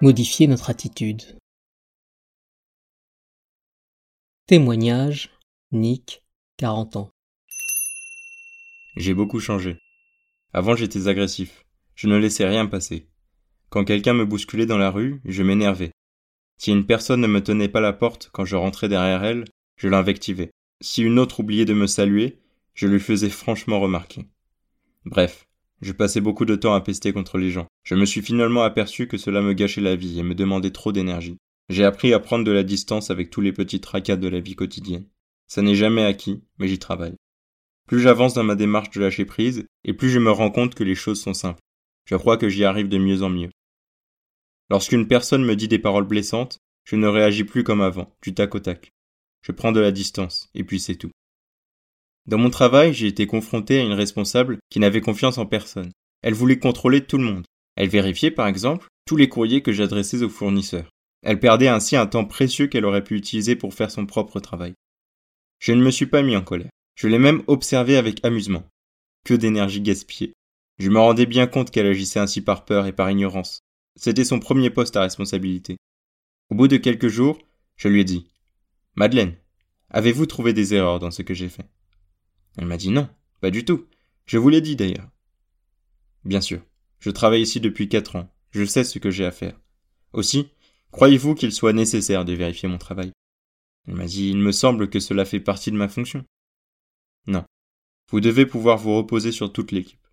Modifier notre attitude. Témoignage Nick, 40 ans. J'ai beaucoup changé. Avant j'étais agressif. Je ne laissais rien passer. Quand quelqu'un me bousculait dans la rue, je m'énervais. Si une personne ne me tenait pas la porte quand je rentrais derrière elle, je l'invectivais. Si une autre oubliait de me saluer, je lui faisais franchement remarquer. Bref, je passais beaucoup de temps à pester contre les gens. Je me suis finalement aperçu que cela me gâchait la vie et me demandait trop d'énergie. J'ai appris à prendre de la distance avec tous les petits tracas de la vie quotidienne. Ça n'est jamais acquis, mais j'y travaille. Plus j'avance dans ma démarche de lâcher prise, et plus je me rends compte que les choses sont simples. Je crois que j'y arrive de mieux en mieux. Lorsqu'une personne me dit des paroles blessantes, je ne réagis plus comme avant, du tac au tac. Je prends de la distance, et puis c'est tout. Dans mon travail, j'ai été confronté à une responsable qui n'avait confiance en personne. Elle voulait contrôler tout le monde. Elle vérifiait, par exemple, tous les courriers que j'adressais aux fournisseurs. Elle perdait ainsi un temps précieux qu'elle aurait pu utiliser pour faire son propre travail. Je ne me suis pas mis en colère. Je l'ai même observé avec amusement. Que d'énergie gaspillée. Je me rendais bien compte qu'elle agissait ainsi par peur et par ignorance. C'était son premier poste à responsabilité. Au bout de quelques jours, je lui ai dit Madeleine, avez-vous trouvé des erreurs dans ce que j'ai fait? Elle m'a dit non, pas du tout. Je vous l'ai dit d'ailleurs. Bien sûr, je travaille ici depuis quatre ans. Je sais ce que j'ai à faire. Aussi, croyez-vous qu'il soit nécessaire de vérifier mon travail? Elle m'a dit Il me semble que cela fait partie de ma fonction. Non. Vous devez pouvoir vous reposer sur toute l'équipe.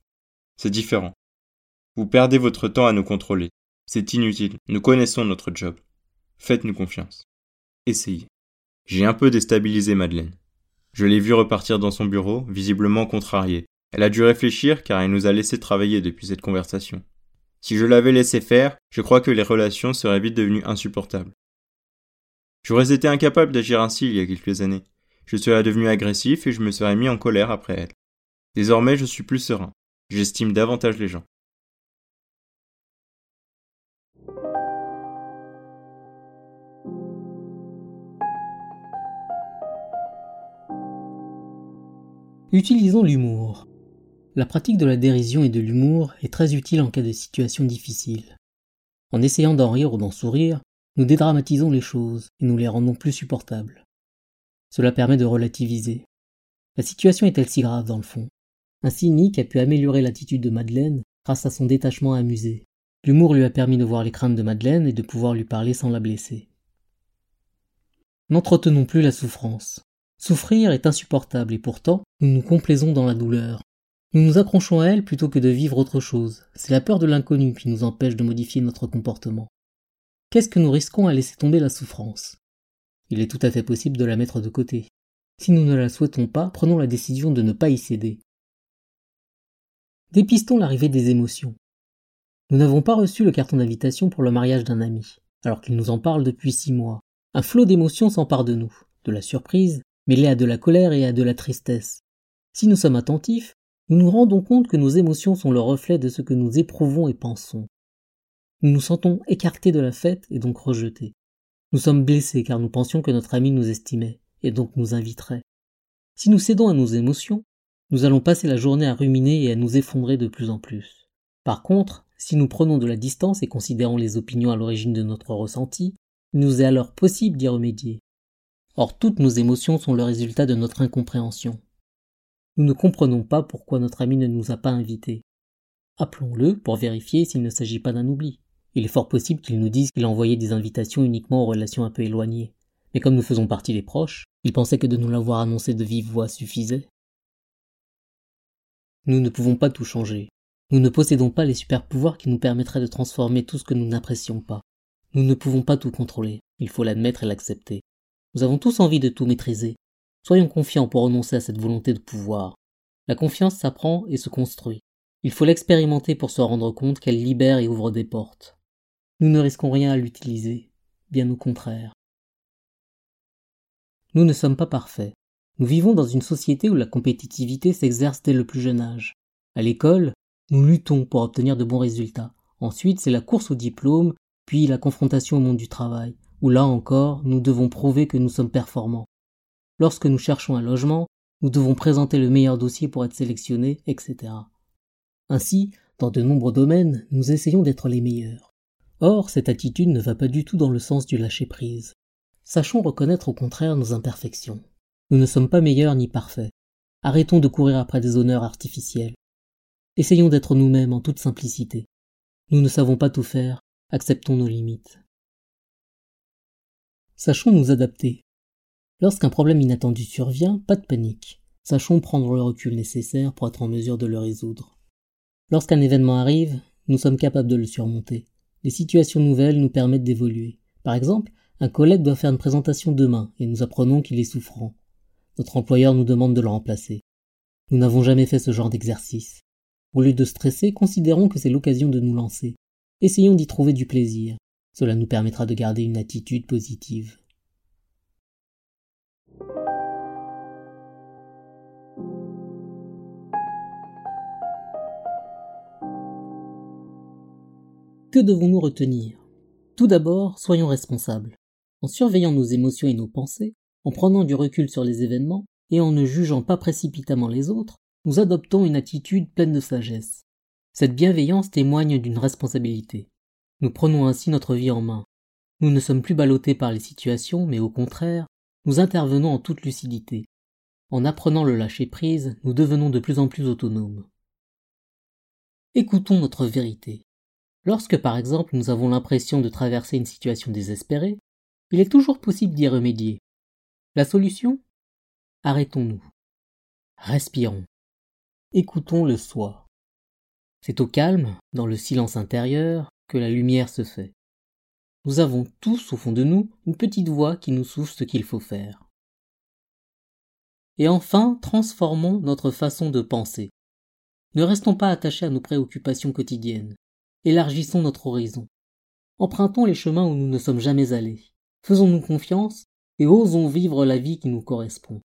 C'est différent. Vous perdez votre temps à nous contrôler. C'est inutile. Nous connaissons notre job. Faites-nous confiance. Essayez. J'ai un peu déstabilisé Madeleine. Je l'ai vue repartir dans son bureau, visiblement contrariée. Elle a dû réfléchir car elle nous a laissé travailler depuis cette conversation. Si je l'avais laissé faire, je crois que les relations seraient vite devenues insupportables. J'aurais été incapable d'agir ainsi il y a quelques années. Je serais devenu agressif et je me serais mis en colère après elle. Désormais, je suis plus serein. J'estime davantage les gens. Utilisons l'humour. La pratique de la dérision et de l'humour est très utile en cas de situation difficile. En essayant d'en rire ou d'en sourire, nous dédramatisons les choses et nous les rendons plus supportables. Cela permet de relativiser. La situation est-elle si grave dans le fond? Ainsi Nick a pu améliorer l'attitude de Madeleine grâce à son détachement amusé. L'humour lui a permis de voir les craintes de Madeleine et de pouvoir lui parler sans la blesser. N'entretenons plus la souffrance. Souffrir est insupportable et pourtant, nous nous complaisons dans la douleur. Nous nous accrochons à elle plutôt que de vivre autre chose. C'est la peur de l'inconnu qui nous empêche de modifier notre comportement. Qu'est-ce que nous risquons à laisser tomber la souffrance? Il est tout à fait possible de la mettre de côté. Si nous ne la souhaitons pas, prenons la décision de ne pas y céder. Dépistons l'arrivée des émotions. Nous n'avons pas reçu le carton d'invitation pour le mariage d'un ami, alors qu'il nous en parle depuis six mois. Un flot d'émotions s'empare de nous, de la surprise, mêlée à de la colère et à de la tristesse. Si nous sommes attentifs, nous nous rendons compte que nos émotions sont le reflet de ce que nous éprouvons et pensons. Nous nous sentons écartés de la fête et donc rejetés. Nous sommes blessés car nous pensions que notre ami nous estimait et donc nous inviterait. Si nous cédons à nos émotions, nous allons passer la journée à ruminer et à nous effondrer de plus en plus. Par contre, si nous prenons de la distance et considérons les opinions à l'origine de notre ressenti, il nous est alors possible d'y remédier. Or toutes nos émotions sont le résultat de notre incompréhension. Nous ne comprenons pas pourquoi notre ami ne nous a pas invités. Appelons-le pour vérifier s'il ne s'agit pas d'un oubli. Il est fort possible qu'il nous dise qu'il a envoyé des invitations uniquement aux relations un peu éloignées. Mais comme nous faisons partie des proches, il pensait que de nous l'avoir annoncé de vive voix suffisait. Nous ne pouvons pas tout changer. Nous ne possédons pas les super pouvoirs qui nous permettraient de transformer tout ce que nous n'apprécions pas. Nous ne pouvons pas tout contrôler. Il faut l'admettre et l'accepter. Nous avons tous envie de tout maîtriser. Soyons confiants pour renoncer à cette volonté de pouvoir. La confiance s'apprend et se construit. Il faut l'expérimenter pour se rendre compte qu'elle libère et ouvre des portes. Nous ne risquons rien à l'utiliser, bien au contraire. Nous ne sommes pas parfaits. Nous vivons dans une société où la compétitivité s'exerce dès le plus jeune âge. À l'école, nous luttons pour obtenir de bons résultats. Ensuite, c'est la course au diplôme, puis la confrontation au monde du travail où là encore nous devons prouver que nous sommes performants. Lorsque nous cherchons un logement, nous devons présenter le meilleur dossier pour être sélectionnés, etc. Ainsi, dans de nombreux domaines, nous essayons d'être les meilleurs. Or, cette attitude ne va pas du tout dans le sens du lâcher-prise. Sachons reconnaître au contraire nos imperfections. Nous ne sommes pas meilleurs ni parfaits. Arrêtons de courir après des honneurs artificiels. Essayons d'être nous-mêmes en toute simplicité. Nous ne savons pas tout faire, acceptons nos limites. Sachons nous adapter. Lorsqu'un problème inattendu survient, pas de panique. Sachons prendre le recul nécessaire pour être en mesure de le résoudre. Lorsqu'un événement arrive, nous sommes capables de le surmonter. Les situations nouvelles nous permettent d'évoluer. Par exemple, un collègue doit faire une présentation demain et nous apprenons qu'il est souffrant. Notre employeur nous demande de le remplacer. Nous n'avons jamais fait ce genre d'exercice. Au lieu de stresser, considérons que c'est l'occasion de nous lancer. Essayons d'y trouver du plaisir. Cela nous permettra de garder une attitude positive. Que devons-nous retenir? Tout d'abord, soyons responsables. En surveillant nos émotions et nos pensées, en prenant du recul sur les événements, et en ne jugeant pas précipitamment les autres, nous adoptons une attitude pleine de sagesse. Cette bienveillance témoigne d'une responsabilité. Nous prenons ainsi notre vie en main. Nous ne sommes plus ballottés par les situations, mais au contraire, nous intervenons en toute lucidité. En apprenant le lâcher-prise, nous devenons de plus en plus autonomes. Écoutons notre vérité. Lorsque par exemple nous avons l'impression de traverser une situation désespérée, il est toujours possible d'y remédier. La solution? Arrêtons-nous. Respirons. Écoutons le soi. C'est au calme, dans le silence intérieur, que la lumière se fait. Nous avons tous au fond de nous une petite voix qui nous souffle ce qu'il faut faire. Et enfin, transformons notre façon de penser. Ne restons pas attachés à nos préoccupations quotidiennes élargissons notre horizon. Empruntons les chemins où nous ne sommes jamais allés. Faisons-nous confiance et osons vivre la vie qui nous correspond.